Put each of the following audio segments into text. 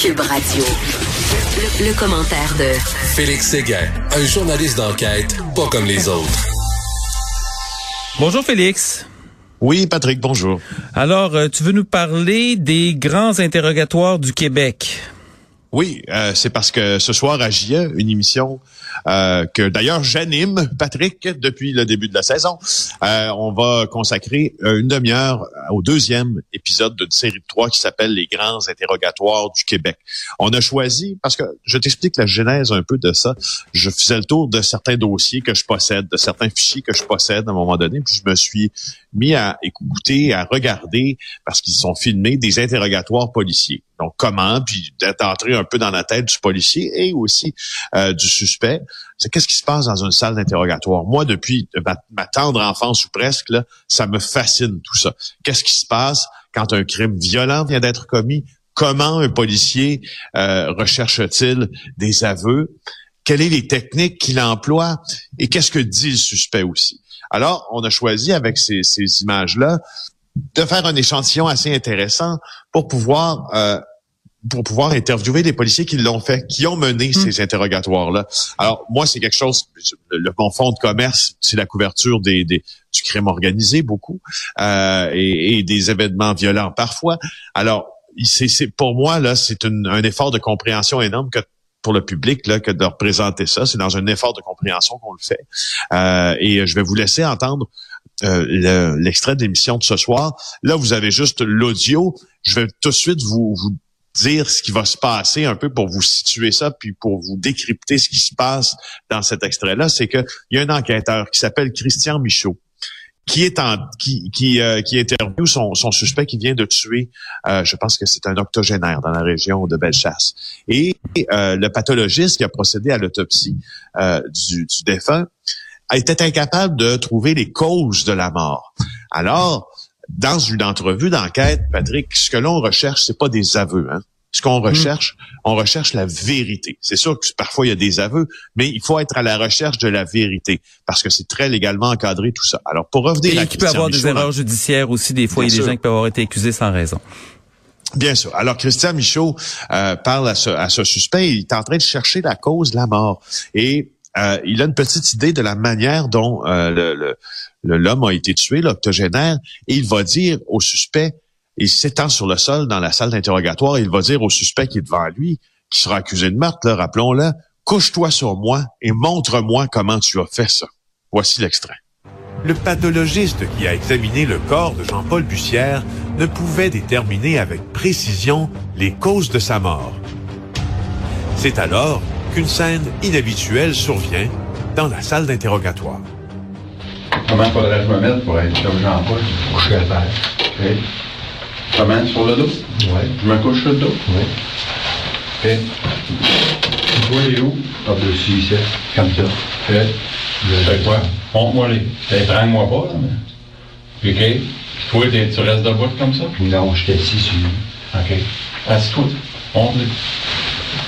Cube Radio. Le, le commentaire de Félix Séguin, un journaliste d'enquête pas comme les autres. Bonjour Félix. Oui, Patrick, bonjour. Alors, euh, tu veux nous parler des grands interrogatoires du Québec. Oui, euh, c'est parce que ce soir à JE, une émission euh, que d'ailleurs j'anime, Patrick, depuis le début de la saison, euh, on va consacrer une demi-heure au deuxième épisode d'une série de trois qui s'appelle Les grands interrogatoires du Québec. On a choisi, parce que je t'explique la genèse un peu de ça, je faisais le tour de certains dossiers que je possède, de certains fichiers que je possède à un moment donné, puis je me suis mis à écouter, à regarder, parce qu'ils sont filmés, des interrogatoires policiers. Donc, comment, puis d'entrer un peu dans la tête du policier et aussi euh, du suspect. C'est qu'est-ce qui se passe dans une salle d'interrogatoire? Moi, depuis ma, ma, tendre enfance ou presque, là, ça me fascine tout ça. Qu'est-ce qui se passe quand un crime violent vient d'être commis? Comment un policier euh, recherche-t-il des aveux? Quelles sont les techniques qu'il emploie? Et qu'est-ce que dit le suspect aussi? Alors, on a choisi avec ces, ces images-là de faire un échantillon assez intéressant pour pouvoir euh, pour pouvoir interviewer des policiers qui l'ont fait, qui ont mené Hmm. ces interrogatoires-là. Alors, moi, c'est quelque chose, le, mon fonds de commerce, c'est la couverture des, des, du crime organisé, beaucoup, euh, et, et des événements violents parfois. Alors, c'est, c'est pour moi, là, c'est une- un effort de compréhension énorme que pour le public là, que de représenter ça. C'est dans un effort de compréhension qu'on le fait. Euh, et je vais vous laisser entendre euh, le- l'extrait de l'émission de ce soir. Là, vous avez juste l'audio. Je vais tout de suite vous, vous dire ce qui va se passer un peu pour vous situer ça, puis pour vous décrypter ce qui se passe dans cet extrait-là. C'est que il y a un enquêteur qui s'appelle Christian Michaud qui est en qui qui euh, qui son, son suspect qui vient de tuer euh, je pense que c'est un octogénaire dans la région de Bellechasse et euh, le pathologiste qui a procédé à l'autopsie euh, du, du défunt était incapable de trouver les causes de la mort alors dans une entrevue d'enquête Patrick ce que l'on recherche c'est pas des aveux hein ce qu'on recherche, on recherche la vérité. C'est sûr que parfois il y a des aveux, mais il faut être à la recherche de la vérité parce que c'est très légalement encadré tout ça. Alors pour revenir Et à il peut y avoir des erreurs judiciaires aussi. Des fois, il y a des sûr. gens qui peuvent avoir été accusés sans raison. Bien sûr. Alors, Christian Michaud euh, parle à ce, à ce suspect. Il est en train de chercher la cause de la mort. Et euh, il a une petite idée de la manière dont euh, le- le- l'homme a été tué, l'octogénaire. Et il va dire au suspect, il s'étend sur le sol dans la salle d'interrogatoire, il va dire au suspect qui est devant lui, qui sera accusé de meurtre, rappelons-le, couche-toi sur moi et montre-moi comment tu as fait ça. Voici l'extrait. Le pathologiste qui a examiné le corps de Jean-Paul Bussière ne pouvait déterminer avec précision les causes de sa mort. C'est alors qu'une scène inhabituelle survient dans la salle d'interrogatoire. Comment faudrait-je me mettre pour être comme Jean-Paul? Coucher à terre. OK. Comment? Sur le dos? Oui. Je me couche sur le dos? Oui. OK. Toi, il est où? Par-dessus, ici. Comme ça. OK. Fais quoi? Montre-moi les. Étrangle-moi pas, là. mais- OK. Toi, tu restes debout comme ça? Non, je t'ai assis sur OK. Assis-toi. Montre-les.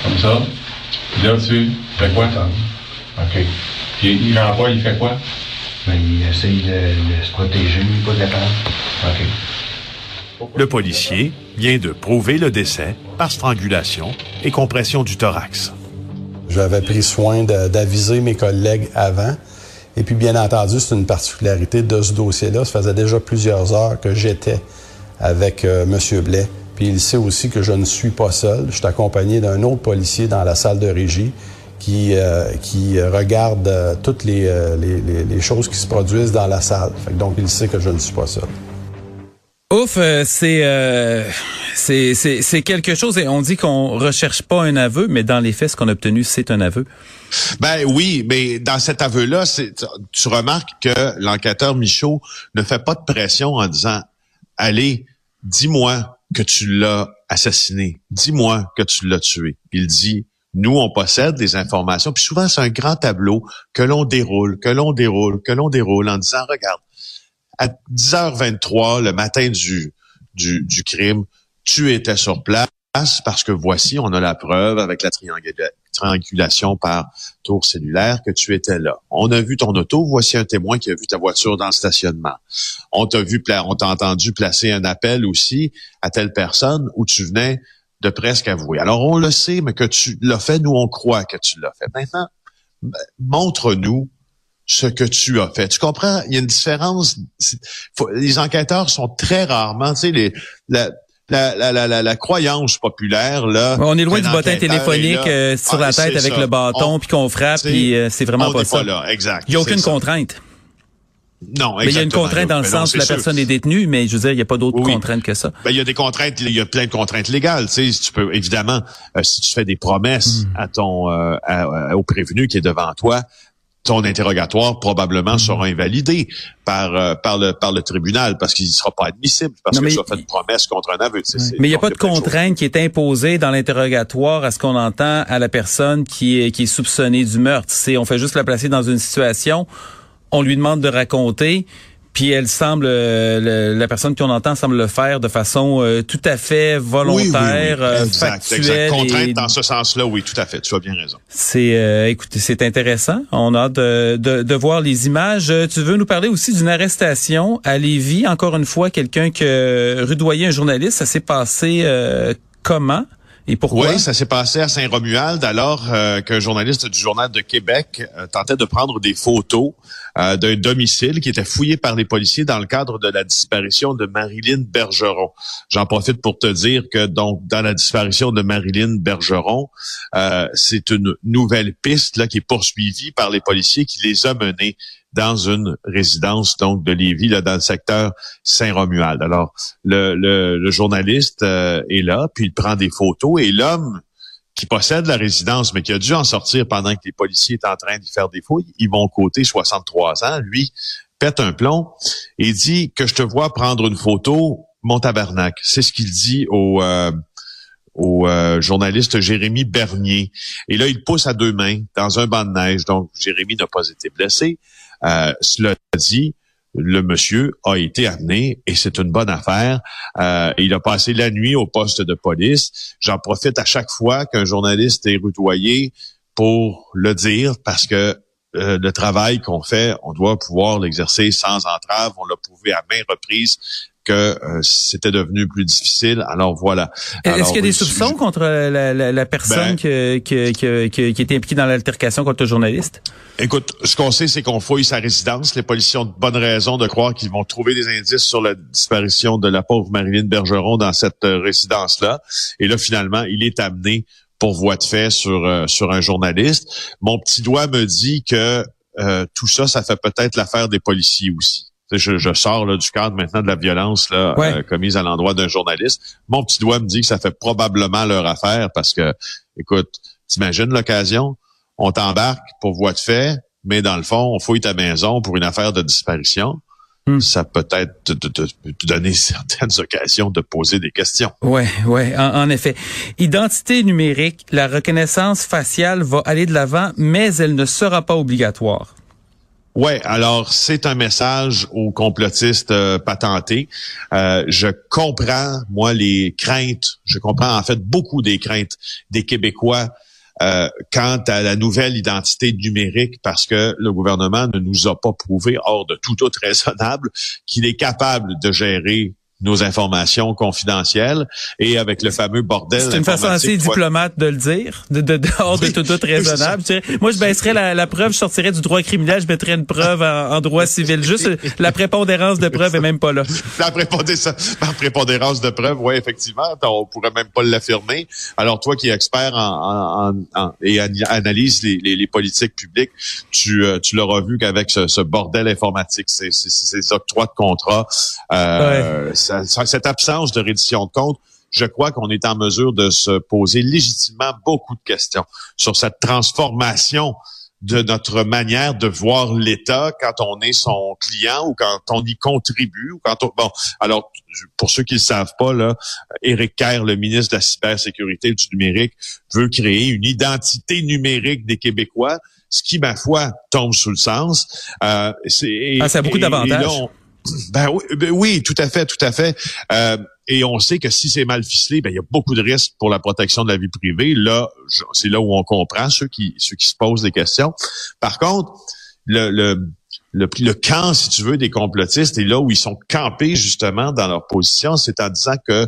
Comme ça. Puis là, tu fais quoi? OK. Puis Jean-Paul, il fait quoi? Il essaye de, de se protéger, il pas capable. OK. Le policier vient de prouver le décès par strangulation et compression du thorax. J'avais pris soin d'aviser mes collègues avant. Et puis, bien entendu, c'est une particularité de ce dossier-là. Ça faisait déjà plusieurs heures que j'étais avec euh, M. Blais. Puis Puis il sait aussi que je ne suis pas seul. Je suis accompagné d'un autre policier dans la salle de régie qui, euh, qui regarde euh, toutes les, euh, les, les, les, choses qui se produisent dans la salle. Fait donc, il sait que je ne suis pas seul. Ouf, c'est c'est quelque chose et on dit qu'on recherche pas un aveu, mais dans les faits, ce qu'on a obtenu, c'est un aveu. Ben oui, mais dans cet aveu-là, tu remarques que l'enquêteur Michaud ne fait pas de pression en disant allez, dis-moi que tu l'as assassiné, dis-moi que tu l'as tué. Il dit nous, on possède des informations. Puis souvent, c'est un grand tableau que l'on déroule, que l'on déroule, que l'on déroule en disant, regarde, à 10h23, le matin du, du, crime, tu étais sur place parce que voici, on a la preuve avec la triangulation par tour cellulaire que tu étais là. On a vu ton auto, voici un témoin qui a vu ta voiture dans le stationnement. On t'a vu, on t'a entendu placer un appel aussi à telle personne où tu venais de presque avouer. Alors, on le sait, mais que tu l'as fait, nous, on croit que tu l'as fait. Maintenant, montre-nous ce que tu as fait. Tu comprends? Il y a une différence. les enquêteurs sont très rarement, tu sais, les, la, la, la, la, croyance populaire là. On est loin du bottin téléphonique euh, sur la ah, tête avec le bâton puis qu'on frappe puis euh, c'est vraiment pas ça. là, exact. Il n'y a aucune contrainte. Non, Mais il y a une contrainte dans le sens où la personne est détenue, mais je veux dire, il n'y a pas d'autres contraintes que ça. Ben, il y a des contraintes, il y a plein de contraintes légales. Tu sais, tu peux évidemment, euh, si tu fais des promesses hmm. à ton euh, au prévenu qui est devant toi, ton interrogatoire probablement hmm. sera invalidé par euh, par le par le tribunal parce qu'il ne sera pas admissible parce que tu as fait une promesse contre un aveu. Mais il n'y a pas de contrainte qui est imposée dans l'interrogatoire à ce qu'on entend à la personne qui est qui est soupçonnée du meurtre. C'est on fait juste la placer dans une situation on lui demande de raconter, puis elle semble, euh, la personne qu'on entend semble le faire de façon euh, tout à fait volontaire, oui, oui, Exact, exact. Contrainte dans ce sens-là, oui, tout à fait. Tu as bien raison. C'est, euh, écoutez, c'est intéressant. On a hâte de, de, de, voir les images. Tu veux nous parler aussi d'une arrestation à Lévis? Encore une fois, quelqu'un que rudoyait un journaliste. Ça s'est passé comment? Et pourquoi? Oui, ça s'est passé à Saint-Romuald alors euh, qu'un journaliste du Journal de Québec euh, tentait de prendre des photos euh, d'un domicile qui était fouillé par les policiers dans le cadre de la disparition de Marilyn Bergeron. J'en profite pour te dire que donc dans la disparition de Marilyn Bergeron, c'est une nouvelle piste là qui est poursuivie par les policiers qui les a menés dans une résidence donc de Lévis, là, dans le secteur Saint-Romuald. Alors, le, le, journaliste euh, est là, puis il prend des photos, et l'homme qui possède la résidence, mais qui a dû en sortir pendant que les policiers étaient en train d'y faire des fouilles, ils vont côté 63 ans, lui pète un plomb et dit que je te vois prendre une photo, mon tabernacle. C'est ce qu'il dit au... Euh, au euh, journaliste Jérémy Bernier. Et là, il pousse à deux mains dans un banc de neige. Donc, Jérémy n'a pas été blessé. Euh, cela dit, le monsieur a été amené et c'est une bonne affaire. Euh, il a passé la nuit au poste de police. J'en profite à chaque fois qu'un journaliste est rudoyé pour le dire parce que euh, le travail qu'on fait, on doit pouvoir l'exercer sans entrave. On l'a prouvé à main reprise que euh, c'était devenu plus difficile. Alors voilà. Est-ce qu'il y a des soupçons contre la, la, la personne ben, qui, était impliquée dans l'altercation contre le journaliste? Écoute, ce qu'on sait, c'est qu'on fouille sa résidence. Les policiers ont de bonnes raisons de croire qu'ils vont trouver des indices sur la disparition de la pauvre Marilyn Bergeron dans cette euh, résidence-là. Et là, finalement, il est amené pour voie de fait sur, euh, sur un journaliste. Mon petit doigt me dit que tout ça, ça fait peut-être l'affaire des policiers aussi je, je sors là, du cadre maintenant de la violence là, euh, commise à l'endroit d'un journaliste. Mon petit doigt me dit que ça fait probablement leur affaire parce que, écoute, t'imagines l'occasion, on t'embarque pour voie de fait, mais dans le fond, on fouille ta maison pour une affaire de disparition. Hmm. Ça peut être te, te, donner certaines occasions de poser des questions. Ouais, ouais, en, en, effet. Identité numérique, la reconnaissance faciale va aller de l'avant, mais elle ne sera pas obligatoire. Ouais, alors c'est un message aux complotistes euh, patentés. Euh, je comprends, moi, les craintes, je comprends en fait beaucoup des craintes des Québécois euh, quant à la nouvelle identité numérique parce que le gouvernement ne nous a pas prouvé, hors de tout autre raisonnable, qu'il est capable de gérer nos informations confidentielles et avec le fameux bordel. C'est une façon assez diplomate de le dire, de, de, de hors de tout doute raisonnable. Moi, je baisserais la, la, preuve, je sortirais du droit criminel, je mettrais une preuve en, droit civil. Juste la prépondérance de preuve est même pas là. La prépondérance, la prépondérance de preuve, oui, effectivement, on pourrait même pas l'affirmer. Alors toi qui es expert en, en, en et analyse les, les, les, politiques publiques, tu, euh, tu l'auras vu qu'avec ce, ce, bordel informatique, ces, ces, ces octrois de contrats, euh, cette absence de reddition de compte, je crois qu'on est en mesure de se poser légitimement beaucoup de questions sur cette transformation de notre manière de voir l'État quand on est son client ou quand on y contribue ou quand on bon alors pour ceux qui ne savent pas là Éric Kerr le ministre de la cybersécurité et du numérique veut créer une identité numérique des Québécois ce qui ma foi tombe sous le sens euh, c'est ah, ça a beaucoup d'avantages ben oui, ben oui, tout à fait, tout à fait. Euh, et on sait que si c'est mal ficelé, ben il y a beaucoup de risques pour la protection de la vie privée. Là, c'est là où on comprend ceux qui ceux qui se posent des questions. Par contre, le, le le, le camp, si tu veux, des complotistes est là où ils sont campés justement dans leur position, c'est en disant que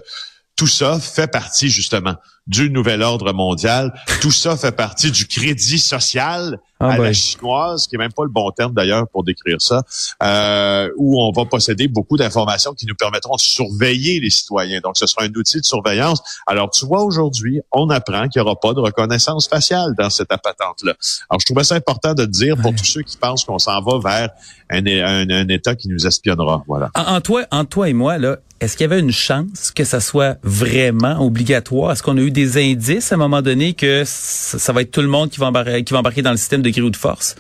tout ça fait partie justement du nouvel ordre mondial. Tout ça fait partie du crédit social ah à la chinoise, qui est même pas le bon terme d'ailleurs pour décrire ça, euh, où on va posséder beaucoup d'informations qui nous permettront de surveiller les citoyens. Donc, ce sera un outil de surveillance. Alors, tu vois, aujourd'hui, on apprend qu'il n'y aura pas de reconnaissance faciale dans cette patente-là. Alors, je trouvais ça important de dire pour tous ceux qui pensent qu'on s'en va vers un, un, État qui nous espionnera. Voilà. En, toi, en toi et moi, là, est-ce qu'il y avait une chance que ça soit vraiment obligatoire? Est-ce qu'on a eu des indices à un moment donné que ça, va être tout le monde qui va embarquer, qui va embarquer dans le système de grille ou de force?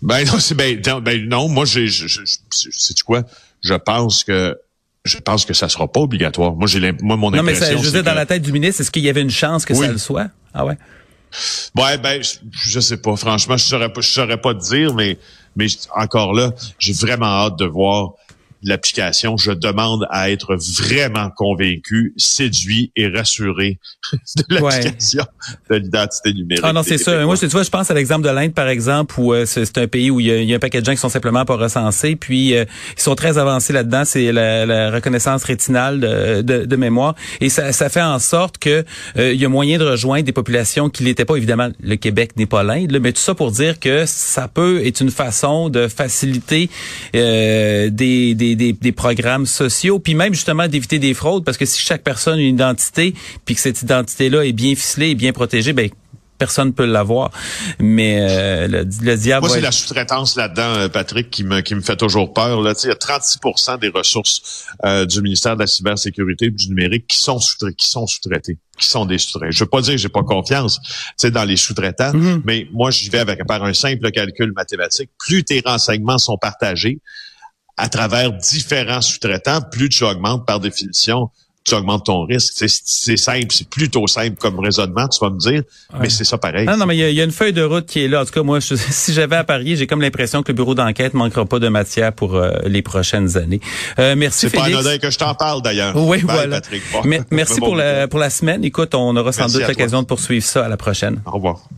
Ben non, c'est ben, ben, non. Moi, j'ai, sais quoi? Je pense que je pense que ça sera pas obligatoire. Moi, j'ai moi mon non, impression. Non, mais je veux dans la tête du ministre, est-ce qu'il y avait une chance que ça le soit? Ah ouais. Ouais, ben je, je sais pas. Franchement, je saurais pas, je saurais pas te dire, mais mais encore là, j'ai vraiment hâte de voir l'application, je demande à être vraiment convaincu, séduit et rassuré de l'application de l'identité numérique. Ah non, c'est ça. Moi, tu vois, je pense à l'exemple de l'Inde, par exemple, où euh, c'est un pays où il y, a, un paquet de gens qui sont simplement pas recensés, puis euh, ils sont très avancés là-dedans. C'est la, reconnaissance rétinale de, de, mémoire, et ça, ça, fait en sorte que euh, il y a moyen de rejoindre des populations qui l'étaient pas. Évidemment, le Québec n'est pas l'Inde, mais tout ça pour dire que ça peut être une façon de faciliter des, des des, programmes sociaux, puis même justement d'éviter des fraudes, parce que si chaque personne a une identité, puis que cette identité-là est bien ficelée et bien protégée, ben personne peut l'avoir. Mais euh, le, diable. Moi, c'est la sous-traitance là-dedans, euh, Patrick, qui me qui me fait toujours peur. Là, il y a 36% des ressources euh, du ministère de la cybersécurité et du numérique qui sont sous qui sont sous-traités, qui sont des sous-traitants. Je veux pas dire que j'ai pas confiance, dans les sous-traitants, mm-hmm. mais moi, j'y vais avec par un simple calcul mathématique. Plus tes renseignements sont partagés, à travers différents sous-traitants, plus tu augmentes par définition tu augmentes ton risque. C'est simple, c'est plutôt simple comme raisonnement, tu vas me dire, mais c'est ça pareil. Non, non, mais il y, a une feuille de route qui est là. En tout cas, moi, si j'avais à parier, j'ai comme l'impression que le bureau d'enquête manquera pas de matière pour euh, les prochaines années. Euh, merci, C'est pas anodin que je t'en parle, d'ailleurs. Oui, voilà. merci pour la, pour la semaine. Écoute, on aura sans doute l'occasion de poursuivre ça à la prochaine. Au revoir.